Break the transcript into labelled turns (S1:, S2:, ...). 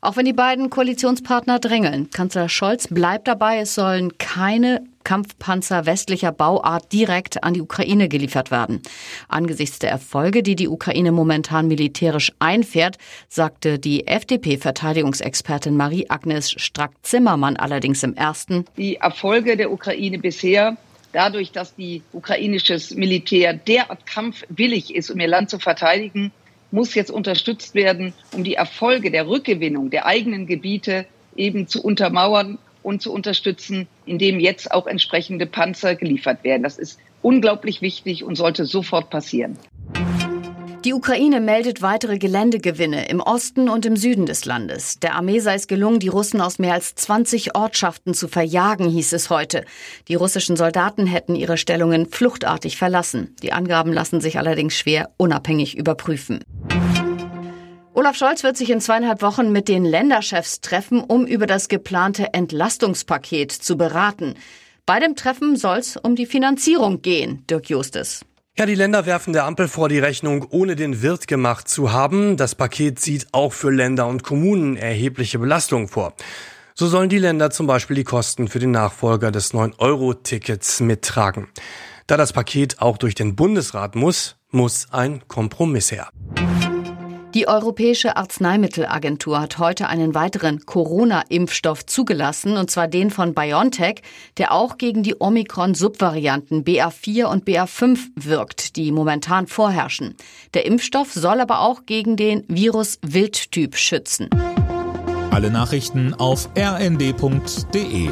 S1: Auch wenn die beiden Koalitionspartner drängeln, Kanzler Scholz bleibt dabei, es sollen keine Kampfpanzer westlicher Bauart direkt an die Ukraine geliefert werden. Angesichts der Erfolge, die die Ukraine momentan militärisch einfährt, sagte die FDP-Verteidigungsexpertin Marie-Agnes Strack-Zimmermann allerdings im ersten.
S2: Die Erfolge der Ukraine bisher dadurch, dass die ukrainisches Militär derart kampfwillig ist, um ihr Land zu verteidigen, muss jetzt unterstützt werden, um die Erfolge der Rückgewinnung der eigenen Gebiete eben zu untermauern und zu unterstützen, indem jetzt auch entsprechende Panzer geliefert werden. Das ist unglaublich wichtig und sollte sofort passieren.
S1: Die Ukraine meldet weitere Geländegewinne im Osten und im Süden des Landes. Der Armee sei es gelungen, die Russen aus mehr als 20 Ortschaften zu verjagen, hieß es heute. Die russischen Soldaten hätten ihre Stellungen fluchtartig verlassen. Die Angaben lassen sich allerdings schwer unabhängig überprüfen. Olaf Scholz wird sich in zweieinhalb Wochen mit den Länderchefs treffen, um über das geplante Entlastungspaket zu beraten. Bei dem Treffen soll es um die Finanzierung gehen, Dirk Justus.
S3: Ja, die Länder werfen der Ampel vor, die Rechnung ohne den Wirt gemacht zu haben. Das Paket sieht auch für Länder und Kommunen erhebliche Belastungen vor. So sollen die Länder zum Beispiel die Kosten für den Nachfolger des 9-Euro-Tickets mittragen. Da das Paket auch durch den Bundesrat muss, muss ein Kompromiss her.
S1: Die Europäische Arzneimittelagentur hat heute einen weiteren Corona-Impfstoff zugelassen, und zwar den von BioNTech, der auch gegen die Omikron-Subvarianten BA4 und BA5 wirkt, die momentan vorherrschen. Der Impfstoff soll aber auch gegen den Virus-Wildtyp schützen.
S4: Alle Nachrichten auf rnd.de